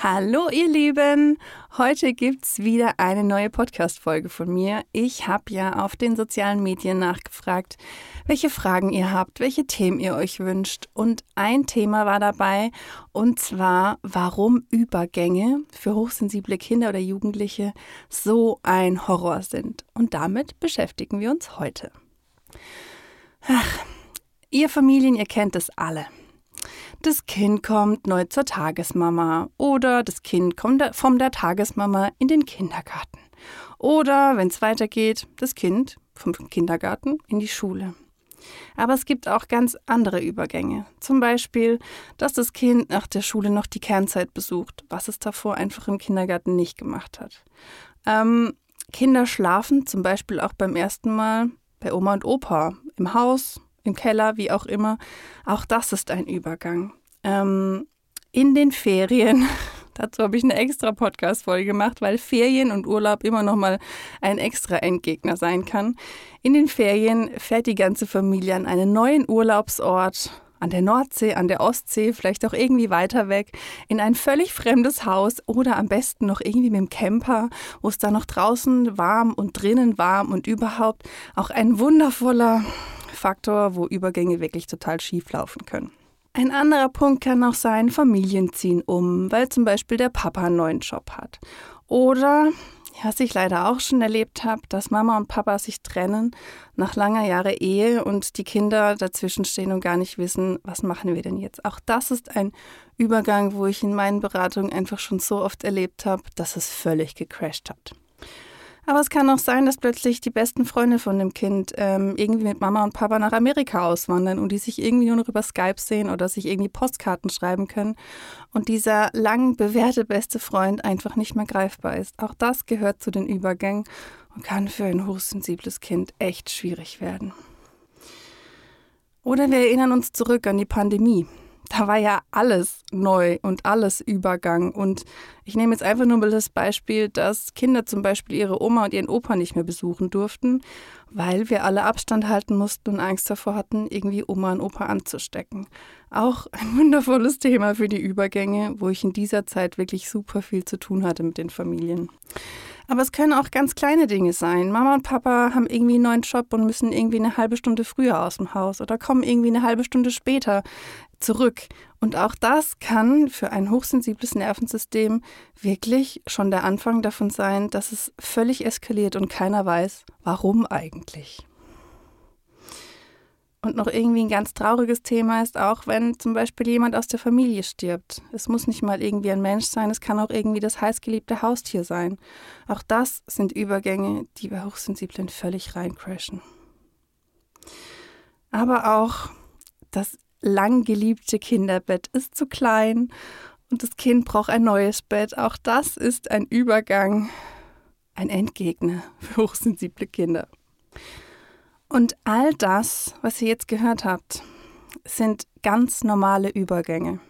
Hallo ihr Lieben, heute gibt's wieder eine neue Podcast-Folge von mir. Ich habe ja auf den sozialen Medien nachgefragt, welche Fragen ihr habt, welche Themen ihr euch wünscht. Und ein Thema war dabei, und zwar, warum Übergänge für hochsensible Kinder oder Jugendliche so ein Horror sind. Und damit beschäftigen wir uns heute. Ach, ihr Familien, ihr kennt es alle. Das Kind kommt neu zur Tagesmama oder das Kind kommt von der Tagesmama in den Kindergarten. Oder, wenn es weitergeht, das Kind vom Kindergarten in die Schule. Aber es gibt auch ganz andere Übergänge. Zum Beispiel, dass das Kind nach der Schule noch die Kernzeit besucht, was es davor einfach im Kindergarten nicht gemacht hat. Ähm, Kinder schlafen zum Beispiel auch beim ersten Mal bei Oma und Opa im Haus, im Keller, wie auch immer. Auch das ist ein Übergang. Ähm, in den Ferien, dazu habe ich eine extra Podcast-Folge gemacht, weil Ferien und Urlaub immer noch mal ein extra Endgegner sein kann. In den Ferien fährt die ganze Familie an einen neuen Urlaubsort, an der Nordsee, an der Ostsee, vielleicht auch irgendwie weiter weg, in ein völlig fremdes Haus oder am besten noch irgendwie mit dem Camper, wo es da noch draußen warm und drinnen warm und überhaupt auch ein wundervoller Faktor, wo Übergänge wirklich total schief laufen können. Ein anderer Punkt kann auch sein, Familien ziehen um, weil zum Beispiel der Papa einen neuen Job hat. Oder, was ich leider auch schon erlebt habe, dass Mama und Papa sich trennen nach langer Jahre Ehe und die Kinder dazwischen stehen und gar nicht wissen, was machen wir denn jetzt. Auch das ist ein Übergang, wo ich in meinen Beratungen einfach schon so oft erlebt habe, dass es völlig gecrashed hat. Aber es kann auch sein, dass plötzlich die besten Freunde von dem Kind ähm, irgendwie mit Mama und Papa nach Amerika auswandern und die sich irgendwie nur noch über Skype sehen oder sich irgendwie Postkarten schreiben können und dieser lang bewährte beste Freund einfach nicht mehr greifbar ist. Auch das gehört zu den Übergängen und kann für ein hochsensibles Kind echt schwierig werden. Oder wir erinnern uns zurück an die Pandemie da war ja alles neu und alles Übergang. Und ich nehme jetzt einfach nur mal das Beispiel, dass Kinder zum Beispiel ihre Oma und ihren Opa nicht mehr besuchen durften, weil wir alle Abstand halten mussten und Angst davor hatten, irgendwie Oma und Opa anzustecken. Auch ein wundervolles Thema für die Übergänge, wo ich in dieser Zeit wirklich super viel zu tun hatte mit den Familien. Aber es können auch ganz kleine Dinge sein. Mama und Papa haben irgendwie einen neuen Job und müssen irgendwie eine halbe Stunde früher aus dem Haus oder kommen irgendwie eine halbe Stunde später zurück. Und auch das kann für ein hochsensibles Nervensystem wirklich schon der Anfang davon sein, dass es völlig eskaliert und keiner weiß, warum eigentlich. Und noch irgendwie ein ganz trauriges Thema ist auch, wenn zum Beispiel jemand aus der Familie stirbt. Es muss nicht mal irgendwie ein Mensch sein, es kann auch irgendwie das heißgeliebte Haustier sein. Auch das sind Übergänge, die bei Hochsensiblen völlig reincrashen. Aber auch das lang geliebte Kinderbett ist zu klein und das Kind braucht ein neues Bett. Auch das ist ein Übergang, ein Endgegner für hochsensible Kinder. Und all das, was ihr jetzt gehört habt, sind ganz normale Übergänge.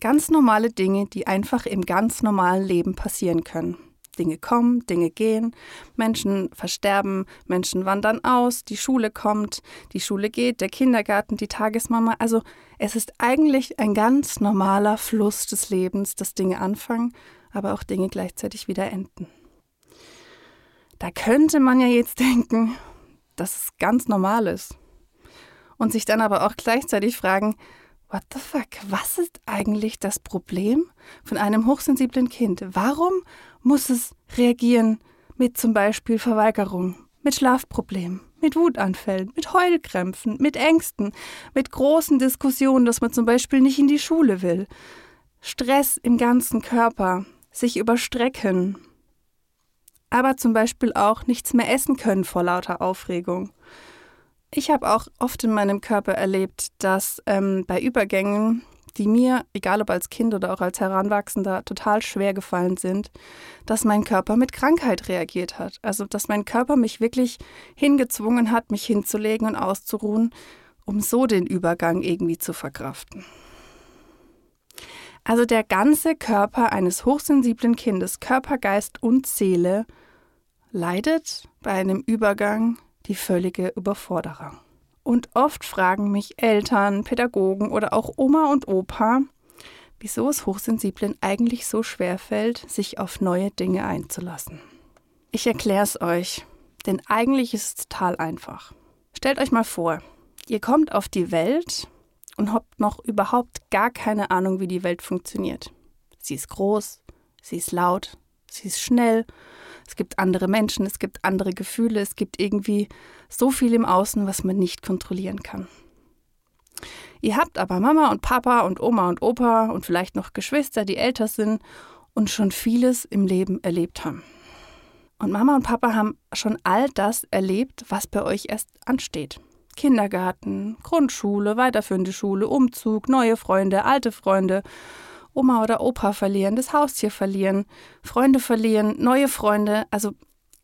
Ganz normale Dinge, die einfach im ganz normalen Leben passieren können. Dinge kommen, Dinge gehen, Menschen versterben, Menschen wandern aus, die Schule kommt, die Schule geht, der Kindergarten, die Tagesmama. Also es ist eigentlich ein ganz normaler Fluss des Lebens, dass Dinge anfangen, aber auch Dinge gleichzeitig wieder enden. Da könnte man ja jetzt denken, dass es ganz normal ist. Und sich dann aber auch gleichzeitig fragen, What the fuck? Was ist eigentlich das Problem von einem hochsensiblen Kind? Warum muss es reagieren mit zum Beispiel Verweigerung, mit Schlafproblemen, mit Wutanfällen, mit Heulkrämpfen, mit Ängsten, mit großen Diskussionen, dass man zum Beispiel nicht in die Schule will, Stress im ganzen Körper, sich überstrecken, aber zum Beispiel auch nichts mehr essen können vor lauter Aufregung ich habe auch oft in meinem Körper erlebt, dass ähm, bei Übergängen die mir, egal ob als Kind oder auch als Heranwachsender, total schwer gefallen sind, dass mein Körper mit Krankheit reagiert hat. Also, dass mein Körper mich wirklich hingezwungen hat, mich hinzulegen und auszuruhen, um so den Übergang irgendwie zu verkraften. Also der ganze Körper eines hochsensiblen Kindes, Körper, Geist und Seele, leidet bei einem Übergang die völlige Überforderung. Und oft fragen mich Eltern, Pädagogen oder auch Oma und Opa, wieso es Hochsensiblen eigentlich so schwer fällt, sich auf neue Dinge einzulassen. Ich erkläre es euch, denn eigentlich ist es total einfach. Stellt euch mal vor, ihr kommt auf die Welt und habt noch überhaupt gar keine Ahnung, wie die Welt funktioniert. Sie ist groß, sie ist laut, sie ist schnell es gibt andere Menschen, es gibt andere Gefühle, es gibt irgendwie so viel im Außen, was man nicht kontrollieren kann. Ihr habt aber Mama und Papa und Oma und Opa und vielleicht noch Geschwister, die älter sind und schon vieles im Leben erlebt haben. Und Mama und Papa haben schon all das erlebt, was bei euch erst ansteht. Kindergarten, Grundschule, weiterführende Schule, Umzug, neue Freunde, alte Freunde Oma oder Opa verlieren, das Haustier verlieren, Freunde verlieren, neue Freunde. Also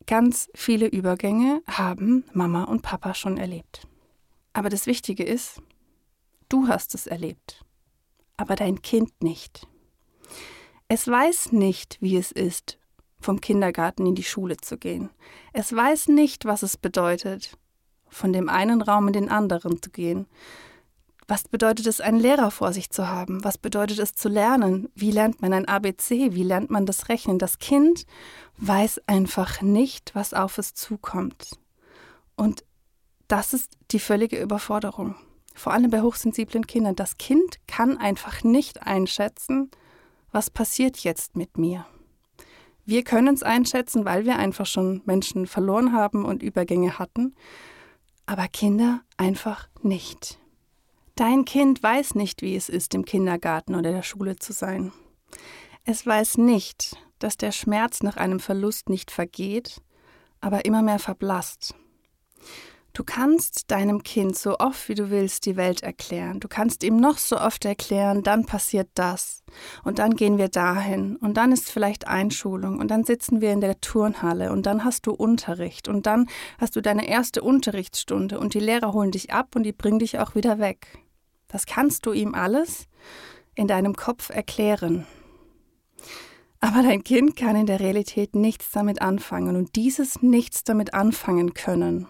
ganz viele Übergänge haben Mama und Papa schon erlebt. Aber das Wichtige ist, du hast es erlebt, aber dein Kind nicht. Es weiß nicht, wie es ist, vom Kindergarten in die Schule zu gehen. Es weiß nicht, was es bedeutet, von dem einen Raum in den anderen zu gehen. Was bedeutet es, einen Lehrer vor sich zu haben? Was bedeutet es zu lernen? Wie lernt man ein ABC? Wie lernt man das Rechnen? Das Kind weiß einfach nicht, was auf es zukommt. Und das ist die völlige Überforderung. Vor allem bei hochsensiblen Kindern. Das Kind kann einfach nicht einschätzen, was passiert jetzt mit mir. Wir können es einschätzen, weil wir einfach schon Menschen verloren haben und Übergänge hatten, aber Kinder einfach nicht. Dein Kind weiß nicht, wie es ist, im Kindergarten oder der Schule zu sein. Es weiß nicht, dass der Schmerz nach einem Verlust nicht vergeht, aber immer mehr verblasst. Du kannst deinem Kind so oft wie du willst die Welt erklären. Du kannst ihm noch so oft erklären, dann passiert das. Und dann gehen wir dahin. Und dann ist vielleicht Einschulung. Und dann sitzen wir in der Turnhalle. Und dann hast du Unterricht. Und dann hast du deine erste Unterrichtsstunde. Und die Lehrer holen dich ab und die bringen dich auch wieder weg. Das kannst du ihm alles in deinem Kopf erklären. Aber dein Kind kann in der Realität nichts damit anfangen und dieses Nichts damit anfangen können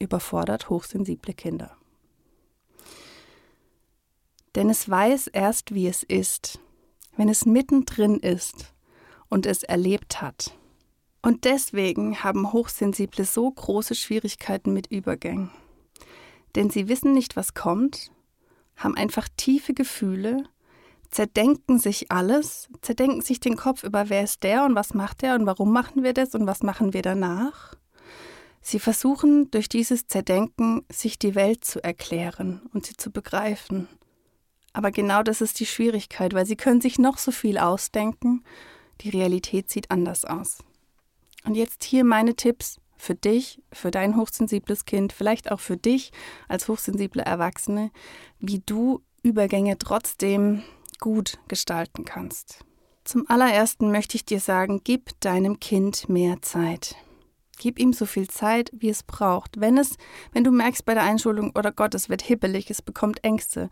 überfordert hochsensible Kinder. Denn es weiß erst, wie es ist, wenn es mittendrin ist und es erlebt hat. Und deswegen haben Hochsensible so große Schwierigkeiten mit Übergängen. Denn sie wissen nicht, was kommt haben einfach tiefe Gefühle, zerdenken sich alles, zerdenken sich den Kopf über wer ist der und was macht der und warum machen wir das und was machen wir danach. Sie versuchen durch dieses Zerdenken sich die Welt zu erklären und sie zu begreifen. Aber genau das ist die Schwierigkeit, weil sie können sich noch so viel ausdenken, die Realität sieht anders aus. Und jetzt hier meine Tipps für dich, für dein hochsensibles Kind, vielleicht auch für dich als hochsensible Erwachsene, wie du Übergänge trotzdem gut gestalten kannst. Zum allerersten möchte ich dir sagen, gib deinem Kind mehr Zeit. Gib ihm so viel Zeit, wie es braucht. Wenn es, wenn du merkst bei der Einschulung, oder Gott, es wird hibbelig, es bekommt Ängste,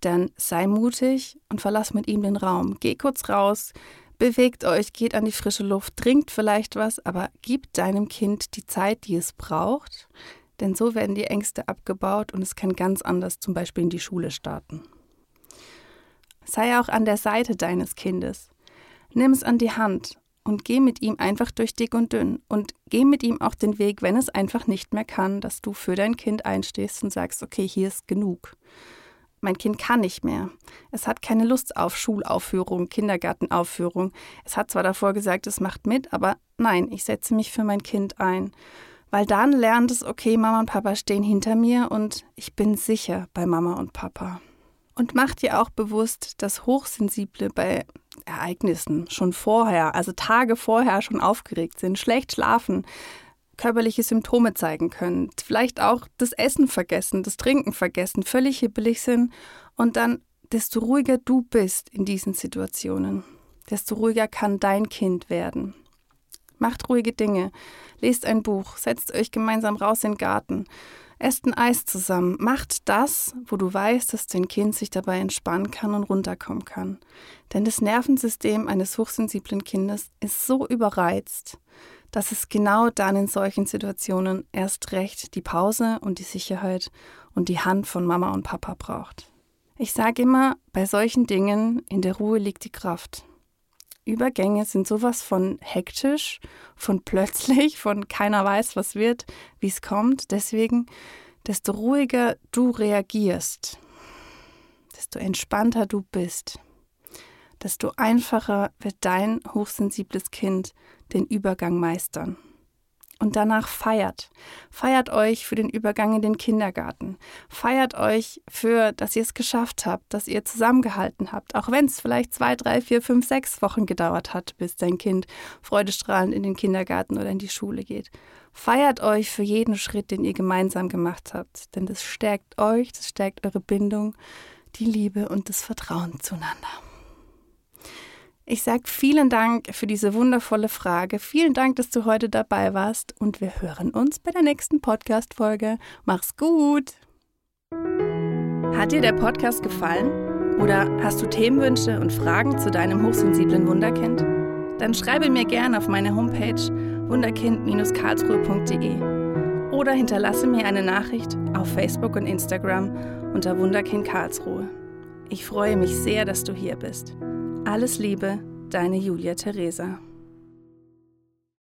dann sei mutig und verlass mit ihm den Raum. Geh kurz raus, Bewegt euch, geht an die frische Luft, trinkt vielleicht was, aber gebt deinem Kind die Zeit, die es braucht, denn so werden die Ängste abgebaut und es kann ganz anders zum Beispiel in die Schule starten. Sei auch an der Seite deines Kindes. Nimm es an die Hand und geh mit ihm einfach durch dick und dünn und geh mit ihm auch den Weg, wenn es einfach nicht mehr kann, dass du für dein Kind einstehst und sagst, okay, hier ist genug mein Kind kann nicht mehr. Es hat keine Lust auf Schulaufführung, Kindergartenaufführung. Es hat zwar davor gesagt, es macht mit, aber nein, ich setze mich für mein Kind ein. Weil dann lernt es, okay, Mama und Papa stehen hinter mir und ich bin sicher bei Mama und Papa. Und macht dir auch bewusst, dass Hochsensible bei Ereignissen schon vorher, also Tage vorher schon aufgeregt sind, schlecht schlafen, körperliche Symptome zeigen können, vielleicht auch das Essen vergessen, das Trinken vergessen, völlig hibbelig sind und dann desto ruhiger du bist in diesen Situationen, desto ruhiger kann dein Kind werden. Macht ruhige Dinge, lest ein Buch, setzt euch gemeinsam raus in den Garten, esst ein Eis zusammen, macht das, wo du weißt, dass dein Kind sich dabei entspannen kann und runterkommen kann. Denn das Nervensystem eines hochsensiblen Kindes ist so überreizt, dass es genau dann in solchen Situationen erst recht die Pause und die Sicherheit und die Hand von Mama und Papa braucht. Ich sage immer, bei solchen Dingen in der Ruhe liegt die Kraft. Übergänge sind sowas von hektisch, von plötzlich, von keiner weiß, was wird, wie es kommt. Deswegen, desto ruhiger du reagierst, desto entspannter du bist, desto einfacher wird dein hochsensibles Kind den Übergang meistern und danach feiert. Feiert euch für den Übergang in den Kindergarten. Feiert euch für, dass ihr es geschafft habt, dass ihr zusammengehalten habt, auch wenn es vielleicht zwei, drei, vier, fünf, sechs Wochen gedauert hat, bis dein Kind freudestrahlend in den Kindergarten oder in die Schule geht. Feiert euch für jeden Schritt, den ihr gemeinsam gemacht habt, denn das stärkt euch, das stärkt eure Bindung, die Liebe und das Vertrauen zueinander. Ich sage vielen Dank für diese wundervolle Frage. Vielen Dank, dass du heute dabei warst und wir hören uns bei der nächsten Podcast-Folge. Mach's gut! Hat dir der Podcast gefallen? Oder hast du Themenwünsche und Fragen zu deinem hochsensiblen Wunderkind? Dann schreibe mir gerne auf meine Homepage wunderkind-karlsruhe.de oder hinterlasse mir eine Nachricht auf Facebook und Instagram unter Wunderkind Karlsruhe. Ich freue mich sehr, dass du hier bist. Alles Liebe, deine Julia Theresa.